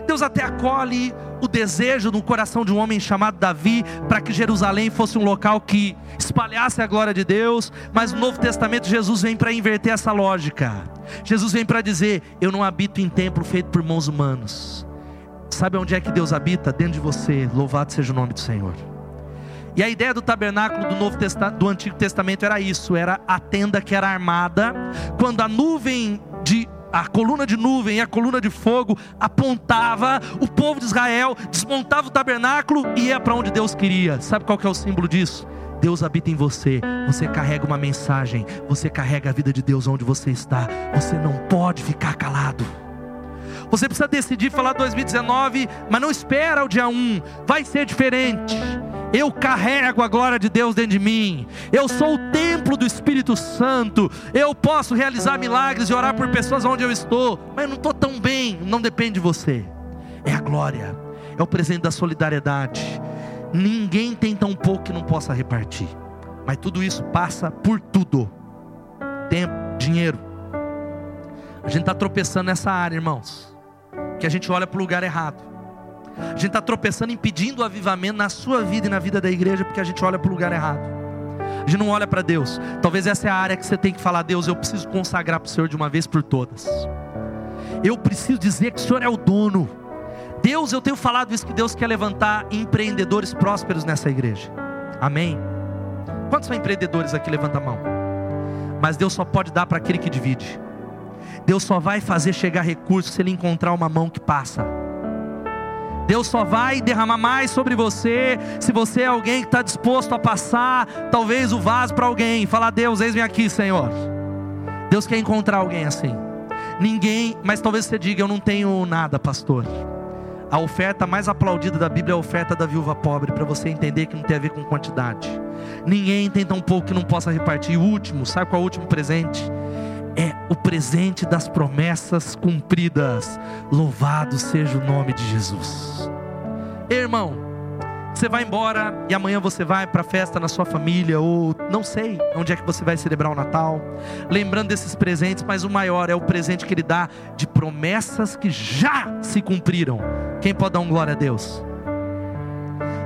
Deus até acolhe o desejo no coração de um homem chamado Davi para que Jerusalém fosse um local que espalhasse a glória de Deus, mas no Novo Testamento Jesus vem para inverter essa lógica. Jesus vem para dizer: Eu não habito em templo feito por mãos humanas. Sabe onde é que Deus habita? Dentro de você. Louvado seja o nome do Senhor. E a ideia do tabernáculo do, Novo do Antigo Testamento era isso: era a tenda que era armada, quando a nuvem de a coluna de nuvem e a coluna de fogo apontava, o povo de Israel desmontava o tabernáculo e ia para onde Deus queria. Sabe qual que é o símbolo disso? Deus habita em você, você carrega uma mensagem, você carrega a vida de Deus onde você está, você não pode ficar calado. Você precisa decidir falar 2019, mas não espera o dia 1, vai ser diferente. Eu carrego a glória de Deus dentro de mim. Eu sou o templo do Espírito Santo. Eu posso realizar milagres e orar por pessoas onde eu estou, mas eu não estou tão bem. Não depende de você. É a glória, é o presente da solidariedade. Ninguém tem tão pouco que não possa repartir. Mas tudo isso passa por tudo: tempo, dinheiro. A gente está tropeçando nessa área, irmãos. Que a gente olha para o lugar errado. A gente está tropeçando, impedindo o avivamento na sua vida e na vida da igreja, porque a gente olha para o lugar errado. A gente não olha para Deus. Talvez essa é a área que você tem que falar: Deus, eu preciso consagrar para o Senhor de uma vez por todas. Eu preciso dizer que o Senhor é o dono. Deus, eu tenho falado isso que Deus quer levantar empreendedores prósperos nessa igreja. Amém? Quantos são empreendedores aqui? Levanta a mão. Mas Deus só pode dar para aquele que divide. Deus só vai fazer chegar recursos se Ele encontrar uma mão que passa. Deus só vai derramar mais sobre você se você é alguém que está disposto a passar, talvez, o vaso para alguém, falar: Deus, eis-me aqui, Senhor. Deus quer encontrar alguém assim. Ninguém, mas talvez você diga: Eu não tenho nada, pastor. A oferta mais aplaudida da Bíblia é a oferta da viúva pobre, para você entender que não tem a ver com quantidade. Ninguém tem tão pouco que não possa repartir. E o último, sabe qual é o último presente? É o presente das promessas cumpridas. Louvado seja o nome de Jesus. irmão, você vai embora e amanhã você vai para a festa na sua família, ou não sei onde é que você vai celebrar o Natal, lembrando desses presentes, mas o maior é o presente que ele dá de promessas que já se cumpriram. Quem pode dar um glória a Deus?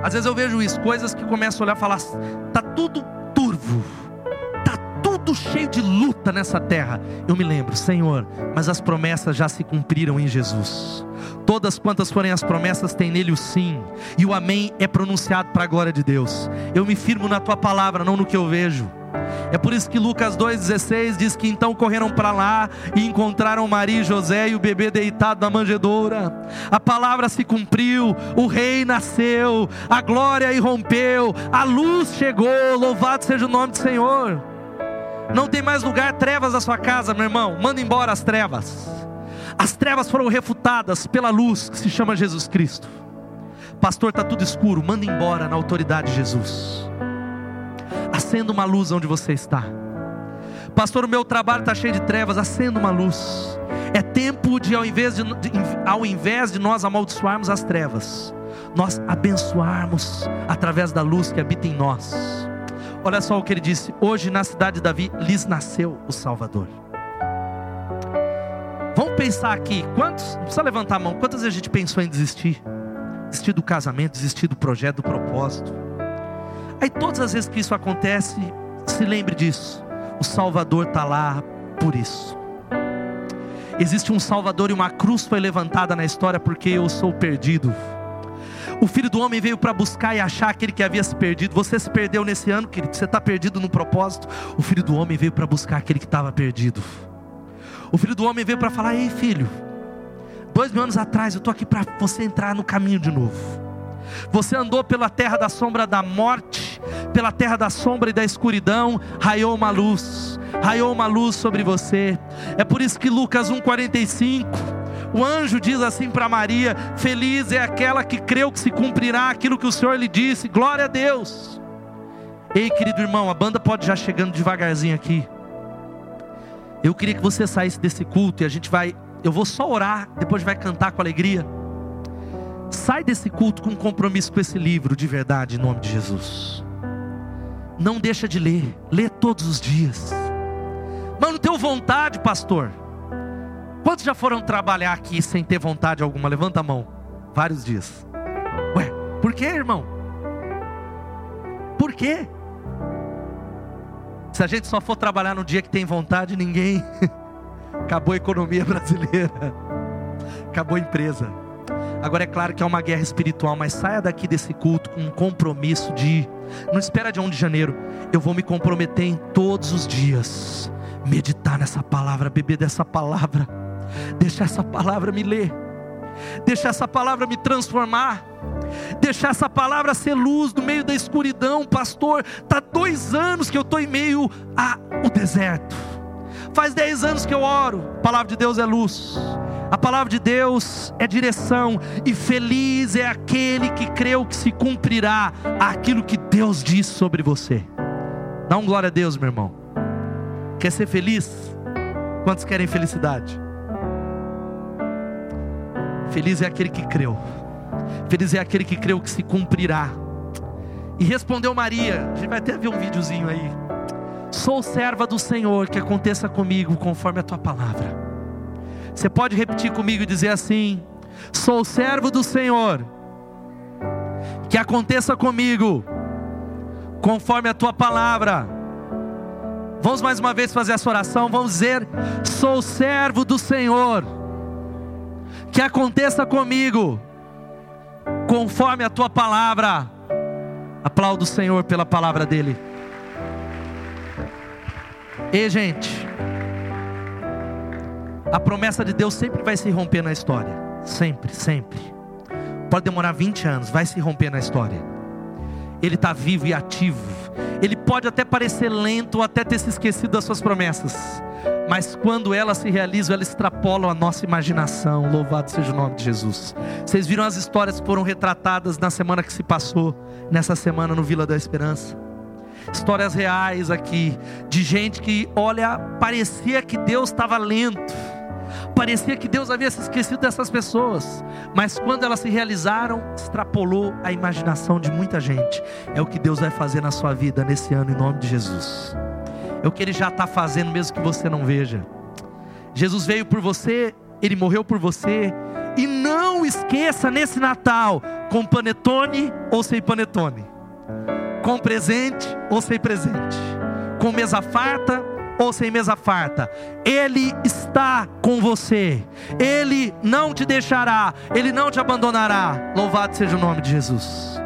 Às vezes eu vejo isso, coisas que começam a olhar e falar, tá tudo tudo cheio de luta nessa terra. Eu me lembro, Senhor, mas as promessas já se cumpriram em Jesus. Todas quantas forem as promessas, tem nele o sim, e o amém é pronunciado para a glória de Deus. Eu me firmo na tua palavra, não no que eu vejo. É por isso que Lucas 2,16 diz que então correram para lá e encontraram Maria e José e o bebê deitado na manjedoura. A palavra se cumpriu, o rei nasceu, a glória irrompeu, a luz chegou, louvado seja o nome do Senhor. Não tem mais lugar trevas na sua casa, meu irmão. Manda embora as trevas. As trevas foram refutadas pela luz que se chama Jesus Cristo. Pastor, está tudo escuro. Manda embora na autoridade de Jesus. Acenda uma luz onde você está. Pastor, o meu trabalho está cheio de trevas. Acenda uma luz. É tempo de ao, invés de, de, ao invés de nós amaldiçoarmos as trevas, nós abençoarmos através da luz que habita em nós. Olha só o que ele disse: hoje na cidade de Davi lhes nasceu o Salvador. Vamos pensar aqui, quantos, não precisa levantar a mão, quantas vezes a gente pensou em desistir? Desistir do casamento, desistir do projeto, do propósito. Aí todas as vezes que isso acontece, se lembre disso. O Salvador está lá por isso. Existe um Salvador e uma cruz foi levantada na história porque eu sou perdido. O filho do homem veio para buscar e achar aquele que havia se perdido. Você se perdeu nesse ano, querido. Você está perdido no propósito. O filho do homem veio para buscar aquele que estava perdido. O filho do homem veio para falar: Ei, filho, dois mil anos atrás eu estou aqui para você entrar no caminho de novo. Você andou pela terra da sombra da morte, pela terra da sombra e da escuridão, raiou uma luz, raiou uma luz sobre você. É por isso que Lucas 1,45, o anjo diz assim para Maria: Feliz é aquela que creu que se cumprirá aquilo que o Senhor lhe disse, glória a Deus. Ei, querido irmão, a banda pode já chegando devagarzinho aqui. Eu queria que você saísse desse culto e a gente vai. Eu vou só orar, depois vai cantar com alegria. Sai desse culto com um compromisso com esse livro de verdade, em nome de Jesus. Não deixa de ler, lê todos os dias. Mas não tenho vontade, pastor. Quantos já foram trabalhar aqui sem ter vontade alguma? Levanta a mão. Vários dias. Ué, por que, irmão? Por quê? Se a gente só for trabalhar no dia que tem vontade, ninguém. [laughs] Acabou a economia brasileira. Acabou a empresa. Agora é claro que é uma guerra espiritual, mas saia daqui desse culto com um compromisso de. Não espera de 1 de janeiro. Eu vou me comprometer em todos os dias. Meditar nessa palavra, beber dessa palavra. Deixar essa palavra me ler. Deixar essa palavra me transformar deixar essa palavra ser luz no meio da escuridão, pastor. Tá dois anos que eu estou em meio ao deserto. Faz dez anos que eu oro. A palavra de Deus é luz. A palavra de Deus é direção, e feliz é aquele que creu que se cumprirá aquilo que Deus diz sobre você. Dá um glória a Deus, meu irmão. Quer ser feliz? Quantos querem felicidade? Feliz é aquele que creu. Feliz é aquele que creu que se cumprirá. E respondeu Maria, a gente vai até ver um videozinho aí. Sou serva do Senhor, que aconteça comigo conforme a tua palavra. Você pode repetir comigo e dizer assim: Sou servo do Senhor, que aconteça comigo conforme a tua palavra. Vamos mais uma vez fazer essa oração. Vamos dizer: Sou servo do Senhor, que aconteça comigo conforme a tua palavra. Aplaudo o Senhor pela palavra dele. E gente, a promessa de Deus sempre vai se romper na história. Sempre, sempre. Pode demorar 20 anos, vai se romper na história. Ele está vivo e ativo. Ele pode até parecer lento, até ter se esquecido das suas promessas mas quando elas se realizam, elas extrapolam a nossa imaginação. Louvado seja o nome de Jesus. Vocês viram as histórias que foram retratadas na semana que se passou, nessa semana no Vila da Esperança? Histórias reais aqui, de gente que, olha, parecia que Deus estava lento, parecia que Deus havia se esquecido dessas pessoas, mas quando elas se realizaram, extrapolou a imaginação de muita gente. É o que Deus vai fazer na sua vida nesse ano, em nome de Jesus é o que Ele já está fazendo, mesmo que você não veja. Jesus veio por você, Ele morreu por você, e não esqueça nesse Natal, com panetone ou sem panetone, com presente ou sem presente, com mesa farta ou sem mesa farta, Ele está com você, Ele não te deixará, Ele não te abandonará. Louvado seja o nome de Jesus.